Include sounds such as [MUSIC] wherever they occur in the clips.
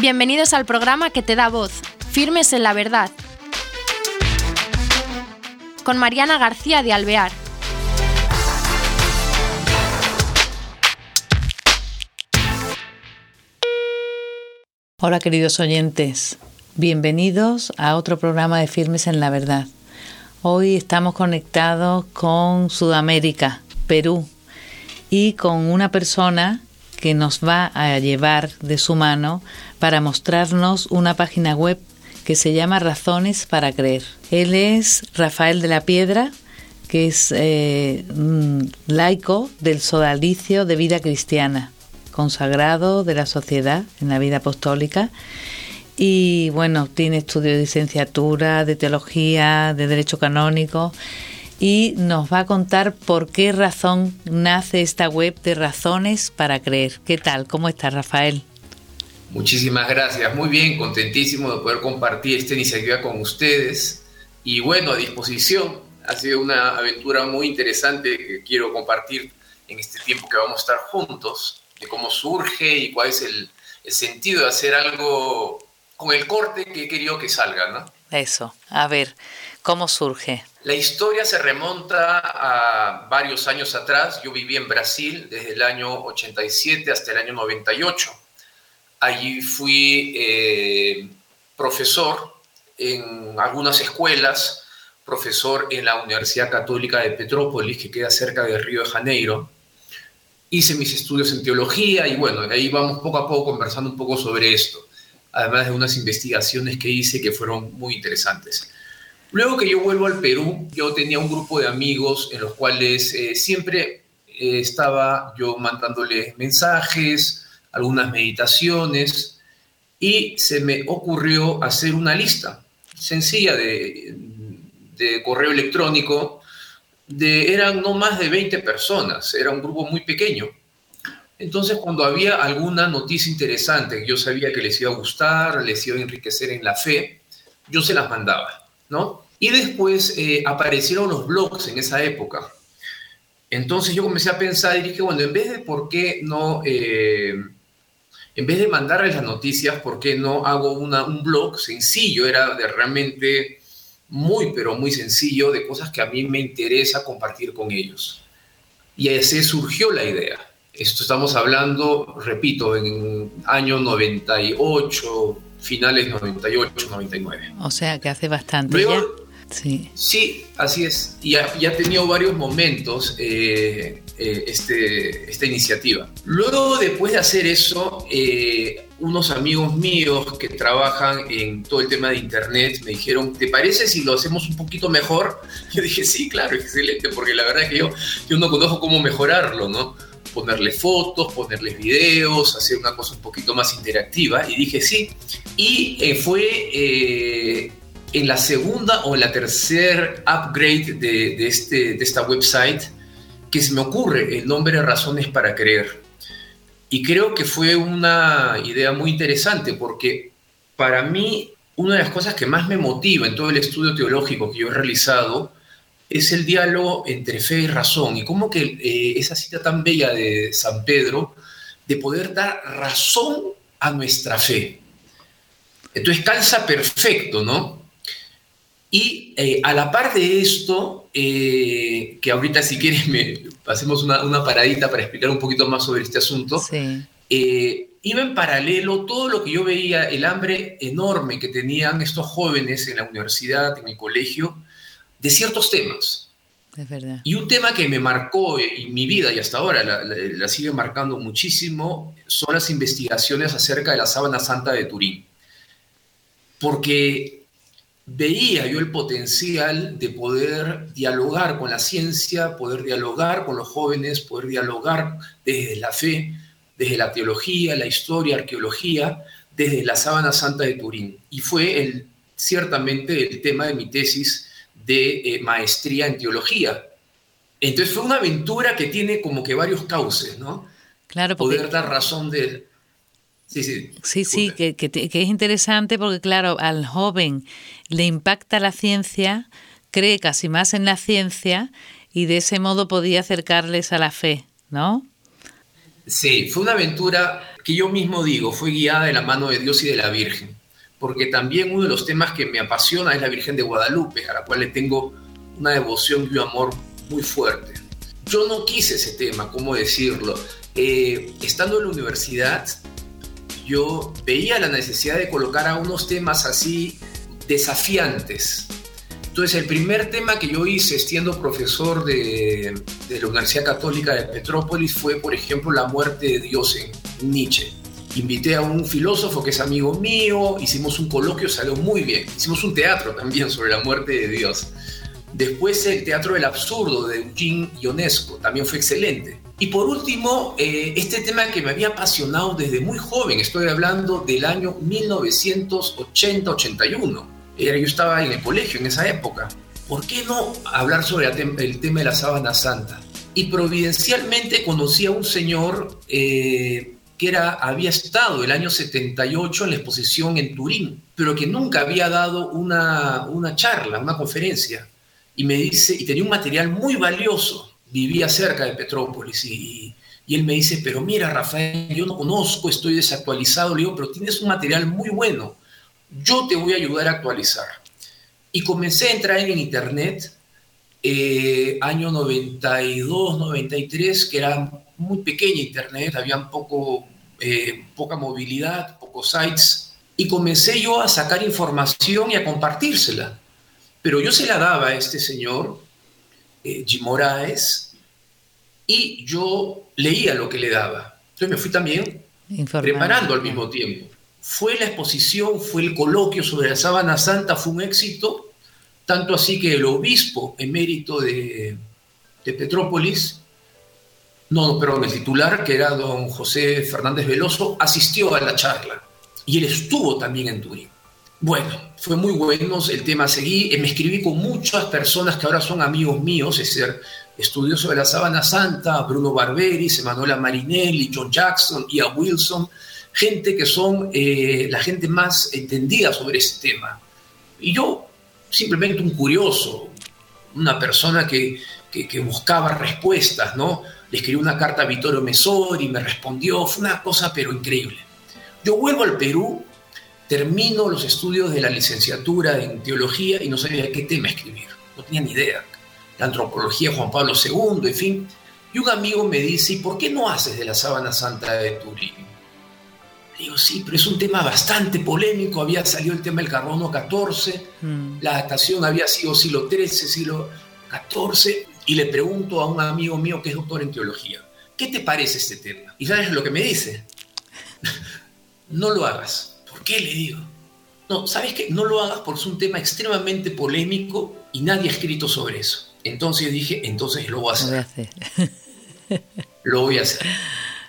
Bienvenidos al programa que te da voz, Firmes en la Verdad, con Mariana García de Alvear. Hola queridos oyentes, bienvenidos a otro programa de Firmes en la Verdad. Hoy estamos conectados con Sudamérica, Perú, y con una persona que nos va a llevar de su mano para mostrarnos una página web que se llama Razones para Creer. Él es Rafael de la Piedra, que es eh, laico del sodalicio de vida cristiana consagrado de la sociedad en la vida apostólica y bueno, tiene estudios de licenciatura, de teología, de derecho canónico y nos va a contar por qué razón nace esta web de razones para creer. ¿Qué tal? ¿Cómo estás, Rafael? Muchísimas gracias, muy bien, contentísimo de poder compartir esta iniciativa con ustedes y bueno, a disposición. Ha sido una aventura muy interesante que quiero compartir en este tiempo que vamos a estar juntos de cómo surge y cuál es el, sentido de hacer algo con el corte que he querido que salga, ¿no? Eso, a ver, ¿cómo surge? La historia se remonta a varios años atrás. Yo viví en Brasil desde el año 87 hasta el año 98. Allí fui eh, profesor en algunas escuelas, profesor en la Universidad Católica de Petrópolis, que queda cerca de Río de Janeiro hice mis estudios en teología y bueno, ahí vamos poco a poco conversando un poco sobre esto, además de unas investigaciones que hice que fueron muy interesantes. Luego que yo vuelvo al Perú, yo tenía un grupo de amigos en los cuales eh, siempre eh, estaba yo mandándole mensajes, algunas meditaciones, y se me ocurrió hacer una lista sencilla de, de correo electrónico eran no más de 20 personas, era un grupo muy pequeño. Entonces, cuando había alguna noticia interesante que yo sabía que les iba a gustar, les iba a enriquecer en la fe, yo se las mandaba, ¿no? Y después eh, aparecieron los blogs en esa época. Entonces yo comencé a pensar y dije, bueno, en vez de por qué no, eh, en vez de mandarles las noticias, ¿por qué no hago una, un blog sencillo? Era de realmente muy, pero muy sencillo de cosas que a mí me interesa compartir con ellos. Y así surgió la idea. Esto estamos hablando, repito, en año 98, finales 98, 99. O sea, que hace bastante ya. Sí. sí, así es. Y ha, ha tenido varios momentos eh, eh, este, esta iniciativa. Luego, después de hacer eso, eh, unos amigos míos que trabajan en todo el tema de Internet me dijeron, ¿te parece si lo hacemos un poquito mejor? [LAUGHS] Yo dije, sí, claro, excelente, porque la verdad es que yo, yo no conozco cómo mejorarlo, ¿no? Ponerle fotos, ponerles videos, hacer una cosa un poquito más interactiva. Y dije, sí. Y fue en la segunda o la tercer upgrade de, este, de esta website que se me ocurre el nombre de Razones para Creer. Y creo que fue una idea muy interesante porque para mí una de las cosas que más me motiva en todo el estudio teológico que yo he realizado es el diálogo entre fe y razón y cómo que eh, esa cita tan bella de San Pedro de poder dar razón a nuestra fe. Entonces calza perfecto, ¿no? Y eh, a la par de esto, eh, que ahorita si quieres me hacemos una, una, paradita para explicar un poquito más sobre este asunto, eh, iba en paralelo todo lo que yo veía, el hambre enorme que tenían estos jóvenes en la universidad, en el colegio, de ciertos temas. Es verdad. Y un tema que me marcó en mi vida y hasta ahora la, la sigue marcando muchísimo son las investigaciones acerca de la sábana santa de Turín. Porque veía yo el potencial de poder dialogar con la ciencia, poder dialogar con los jóvenes, poder dialogar desde la fe, desde la teología, la historia, arqueología, desde la sábana santa de Turín. Y fue el, ciertamente el tema de mi tesis de eh, maestría en teología. Entonces fue una aventura que tiene como que varios cauces, ¿no? Claro, poder dar razón de, Sí, sí. Sí, sí, que, es interesante porque, claro, al joven le impacta la ciencia, cree casi más en la ciencia y de ese modo podía acercarles a la fe, ¿no? Sí, fue una aventura que yo mismo digo, fue guiada de la mano de Dios y de la Virgen, porque también uno de los temas que me apasiona es la Virgen de Guadalupe, a la cual le tengo una devoción y un amor muy fuerte. Yo no quise ese tema, ¿cómo decirlo? Eh, estando en la universidad, yo veía la necesidad de colocar a unos temas así desafiantes. Entonces, el primer tema que yo hice, siendo profesor de, de la Universidad Católica de Petrópolis, fue, por ejemplo, la muerte de Dios en Nietzsche. Invité a un filósofo que es amigo mío, hicimos un coloquio, salió muy bien. Hicimos un teatro también sobre la muerte de Dios. Después el Teatro del Absurdo de Eugene Ionesco también fue excelente. Y por último, eh, este tema que me había apasionado desde muy joven, estoy hablando del año 1980-81. Yo estaba en el colegio en esa época. ¿Por qué no hablar sobre el tema de la sábana santa? Y providencialmente conocí a un señor eh, que era, había estado el año 78 en la exposición en Turín, pero que nunca había dado una, una charla, una conferencia. Y me dice, y tenía un material muy valioso, vivía cerca de Petrópolis, y, y él me dice, pero mira, Rafael, yo no conozco, estoy desactualizado, le digo, pero tienes un material muy bueno, yo te voy a ayudar a actualizar. Y comencé a entrar en internet, eh, año 92, 93, que era muy pequeña internet, había poco, eh, poca movilidad, pocos sites, y comencé yo a sacar información y a compartírsela. Pero yo se la daba a este señor, eh, Jim Moraes, y yo leía lo que le daba. Entonces me fui también preparando al mismo tiempo. Fue la exposición, fue el coloquio sobre la sábana santa, fue un éxito, tanto así que el obispo emérito de, de Petrópolis no, perdón, el titular, que era don José Fernández Veloso, asistió a la charla y él estuvo también en Turín. Bueno, fue muy bueno el tema. Seguí, eh, me escribí con muchas personas que ahora son amigos míos, es decir, estudiosos de la Sábana Santa, Bruno Barberis, Emanuela Marinelli, John Jackson, Ia Wilson, gente que son eh, la gente más entendida sobre ese tema. Y yo, simplemente un curioso, una persona que, que, que buscaba respuestas, ¿no? Le escribí una carta a Vittorio Mesori, me respondió, fue una cosa pero increíble. Yo vuelvo al Perú, termino los estudios de la licenciatura en teología y no sabía qué tema escribir, no tenía ni idea. La antropología Juan Pablo II, en fin. Y un amigo me dice, ¿y por qué no haces de la sábana santa de Turín? digo, sí, pero es un tema bastante polémico, había salido el tema del carbono 14, mm. la datación había sido siglo XIII, siglo XIV, y le pregunto a un amigo mío que es doctor en teología, ¿qué te parece este tema? Y sabes lo que me dice, [LAUGHS] no lo hagas. ¿Por qué le digo? No, ¿sabes qué? No lo hagas porque es un tema extremadamente polémico y nadie ha escrito sobre eso. Entonces dije, entonces lo voy a hacer. Lo voy a hacer. [LAUGHS]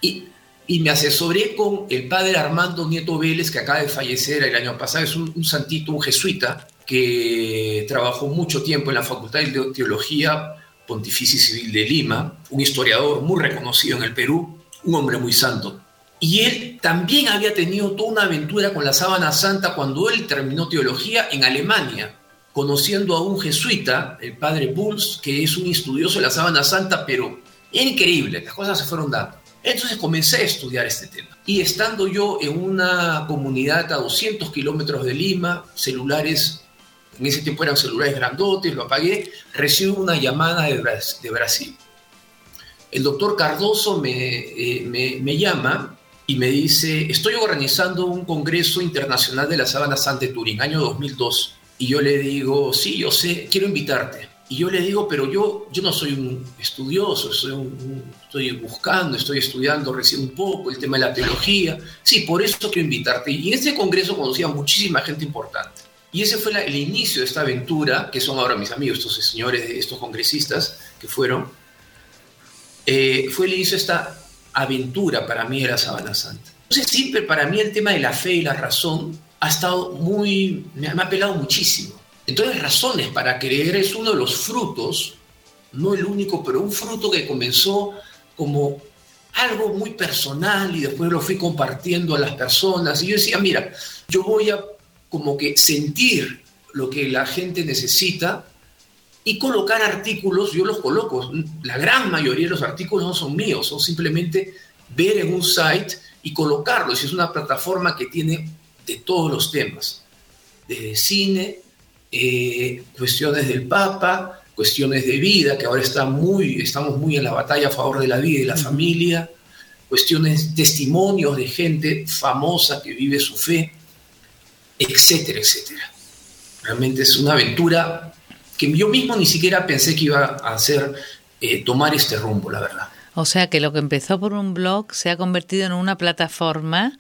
Y, y, me asesoré con el padre Armando Nieto Vélez, que acaba de fallecer el año pasado, es un, un santito, un jesuita, que trabajó mucho tiempo en la Facultad de Teología Pontificia Civil de Lima, un historiador muy reconocido en el Perú, un hombre muy santo. Y él también había tenido toda una aventura con la sábana santa cuando él terminó teología en Alemania, conociendo a un jesuita, el padre Bulls, que es un estudioso de la sábana santa, pero increíble, las cosas se fueron dando. Entonces comencé a estudiar este tema. Y estando yo en una comunidad a 200 kilómetros de Lima, celulares en ese tiempo eran celulares grandotes, lo apagué, recibo una llamada de, Brasil. El doctor Cardoso eh, me, me, llama y me dice, estoy organizando un congreso internacional de la sábana santa de Turín, año 2002. Y yo le digo, sí, yo sé, quiero invitarte. Y yo le digo, pero yo, yo no soy un estudioso, soy estoy buscando, estoy estudiando recién un poco el tema de la teología. Sí, por eso quiero invitarte. Y en ese congreso conocí a muchísima gente importante. Y ese fue el inicio de esta aventura, que son ahora mis amigos, estos señores, estos congresistas que fueron. Eh, fue el inicio de esta aventura para mí de la Sabana Santa. Entonces siempre para mí el tema de la fe y la razón ha estado muy, me ha, apelado muchísimo. Entonces razones para creer es uno de los frutos, no el único, pero un fruto que comenzó como algo muy personal y después lo fui compartiendo a las personas. Y yo decía, mira, yo voy a como que sentir lo que la gente necesita y colocar artículos, yo los coloco, la gran mayoría de los artículos no son míos, son simplemente ver en un site y colocarlo. Es una plataforma que tiene de todos los temas, desde cine, eh, cuestiones del Papa, cuestiones de vida, que ahora está muy, estamos muy en la batalla a favor de la vida y la familia, cuestiones, testimonios de gente famosa que vive su fe, etcétera, etcétera. Realmente es una aventura que yo mismo ni siquiera pensé que iba a hacer eh, tomar este rumbo, la verdad. O sea que lo que empezó por un blog se ha convertido en una plataforma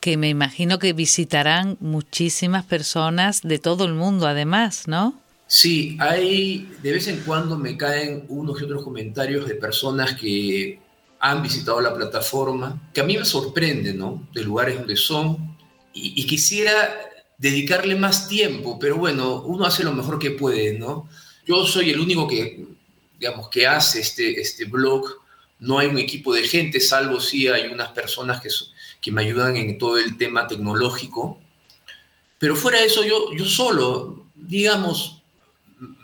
que me imagino que visitarán muchísimas personas de todo el mundo, además, ¿no? Sí, hay, de vez en cuando me caen unos y otros comentarios de personas que han visitado la plataforma, que a mí me sorprende, ¿no? De lugares donde son, y, quisiera dedicarle más tiempo, pero bueno, uno hace lo mejor que puede, ¿no? Yo soy el único que, digamos, que hace este, este blog, no hay un equipo de gente, salvo si hay unas personas que, que me ayudan en todo el tema tecnológico, pero fuera de eso yo, yo solo, digamos,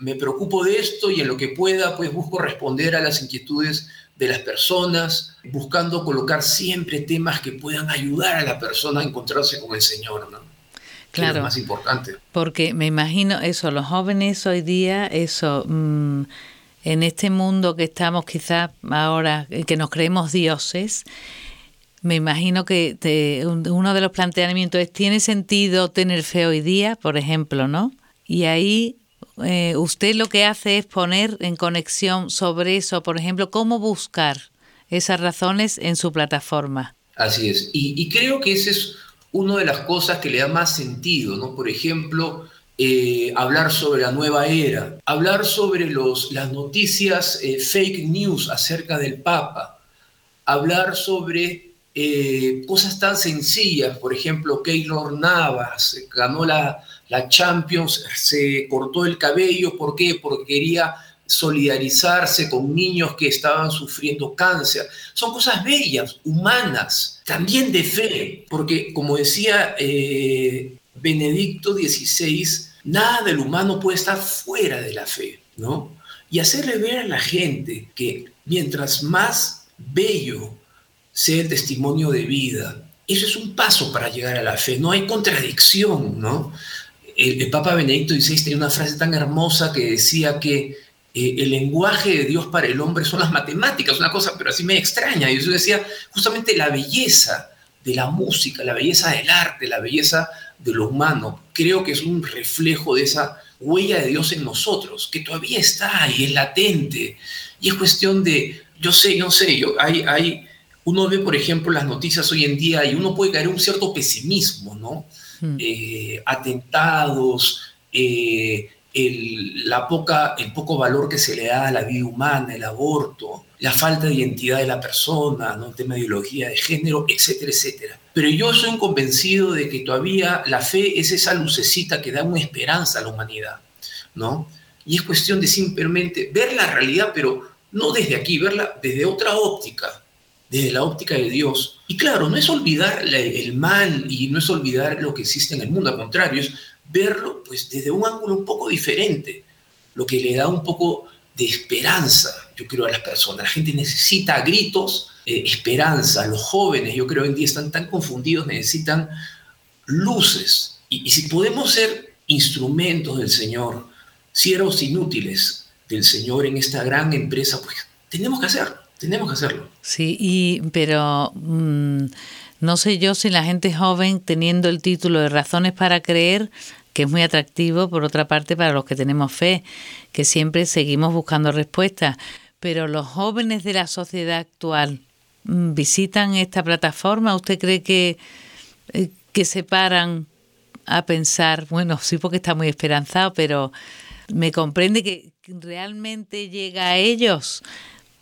me preocupo de esto y en lo que pueda, pues busco responder a las inquietudes de las personas, buscando colocar siempre temas que puedan ayudar a la persona a encontrarse con el Señor, ¿no? Claro. Es más importante. Porque me imagino eso, los jóvenes hoy día, eso, mm, en este mundo que estamos quizás ahora, que nos creemos dioses, me imagino que uno de los planteamientos es, ¿tiene sentido tener fe hoy día, por ejemplo, no? Y ahí eh, usted lo que hace es poner en conexión sobre eso, por ejemplo, cómo buscar esas razones en su plataforma. Así es, y, creo que esa es una de las cosas que le da más sentido, ¿no? Por ejemplo, eh, hablar sobre la nueva era, hablar sobre los, las noticias eh, fake news acerca del Papa, hablar sobre cosas tan sencillas, por ejemplo, Keylor Navas ganó la, la Champions se cortó el cabello, ¿por qué? Porque quería solidarizarse con niños que estaban sufriendo cáncer. Son cosas bellas, humanas, también de fe, porque como decía eh, Benedicto XVI, nada del humano puede estar fuera de la fe, ¿no? Y hacerle ver a la gente que mientras más bello sea el testimonio de vida, eso es un paso para llegar a la fe, no hay contradicción, ¿no? El, Papa Benedicto XVI tenía una frase tan hermosa que decía que eh, el lenguaje de Dios para el hombre son las matemáticas, una cosa, pero así me extraña. Y yo decía justamente la belleza de la música, la belleza del arte, la belleza de lo humano, creo que es un reflejo de esa huella de Dios en nosotros, que todavía está ahí, es latente. Y es cuestión de, yo sé, yo sé, yo, hay, hay, uno ve, por ejemplo, las noticias hoy en día y uno puede caer en un cierto pesimismo, ¿no? Hmm. Eh, atentados, eh, el, la poca, el poco valor que se le da a la vida humana, el aborto, la falta de identidad de la persona, ¿no? el tema de ideología de género, etcétera, etcétera. Pero yo soy convencido de que todavía la fe es esa lucecita que da una esperanza a la humanidad, ¿no? Y es cuestión de simplemente ver la realidad, pero no desde aquí, verla desde otra óptica, desde la óptica de Dios. Y claro, no es olvidar el mal y no es olvidar lo que existe en el mundo, al contrario, es verlo pues desde un ángulo un poco diferente, lo que le da un poco de esperanza, yo creo, a las personas. La gente necesita gritos eh, esperanza, los jóvenes, yo creo, en día están tan confundidos, necesitan luces. Y, y si podemos ser instrumentos del Señor, siervos inútiles del Señor en esta gran empresa, pues tenemos que hacerlo. Tenemos que hacerlo. Sí, y, pero mm, no sé yo si la gente joven, teniendo el título de Razones para Creer, que es muy atractivo, por otra parte, para los que tenemos fe, que siempre seguimos buscando respuestas. Pero los jóvenes de la sociedad actual mm, visitan esta plataforma. ¿Usted cree que, eh, que se paran a pensar, bueno, sí porque está muy esperanzado, pero me comprende que realmente llega a ellos?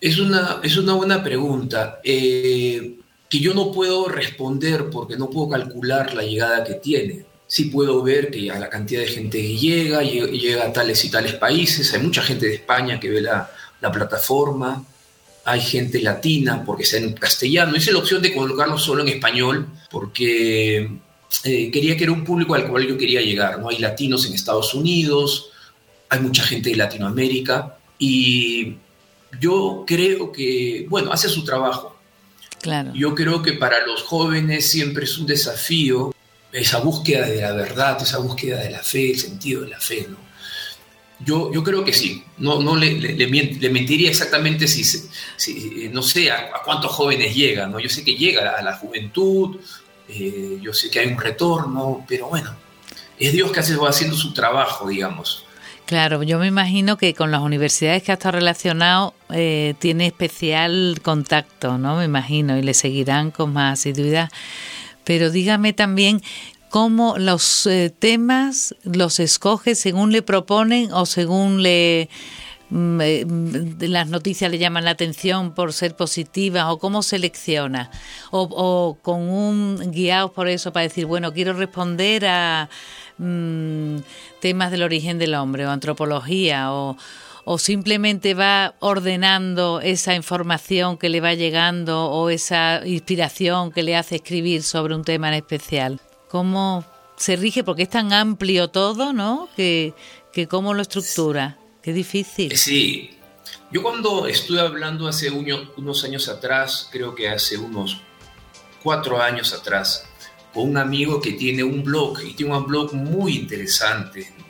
Es una, es una buena pregunta eh, que yo no puedo responder porque no puedo calcular la llegada que tiene. Sí puedo ver que a la cantidad de gente que llega, llega, a tales y tales países, hay mucha gente de España que ve la, la plataforma, hay gente latina porque está en castellano. Hice la opción de colocarlo solo en español porque eh, quería que era un público al cual yo quería llegar. ¿no? Hay latinos en Estados Unidos, hay mucha gente de Latinoamérica y yo creo que, bueno, hace su trabajo. Claro. Yo creo que para los jóvenes siempre es un desafío esa búsqueda de la verdad, esa búsqueda de la fe, el sentido de la fe, ¿no? Yo, yo creo que sí, no, no le, le, mentiría exactamente si, si no sé a, cuántos jóvenes llegan, ¿no? Yo sé que llega a la juventud, eh, yo sé que hay un retorno, pero bueno, es Dios que hace, va haciendo su trabajo, digamos. Claro, yo me imagino que con las universidades que ha estado relacionado eh, tiene especial contacto, ¿no? Me imagino, y le seguirán con más asiduidad. Pero dígame también cómo los eh, temas los escoge según le proponen o según le mm, eh, mm, las noticias le llaman la atención por ser positivas o cómo selecciona o, o con un guiado por eso para decir bueno quiero responder a Mm, temas del origen del hombre o antropología o, o simplemente va ordenando esa información que le va llegando o esa inspiración que le hace escribir sobre un tema en especial? ¿Cómo se rige? Porque es tan amplio todo, ¿no? Que, que cómo lo estructura. Qué difícil. Sí. Yo cuando estuve hablando hace unos años atrás, creo que hace unos cuatro años atrás, con un amigo que tiene un blog y tiene un blog muy interesante,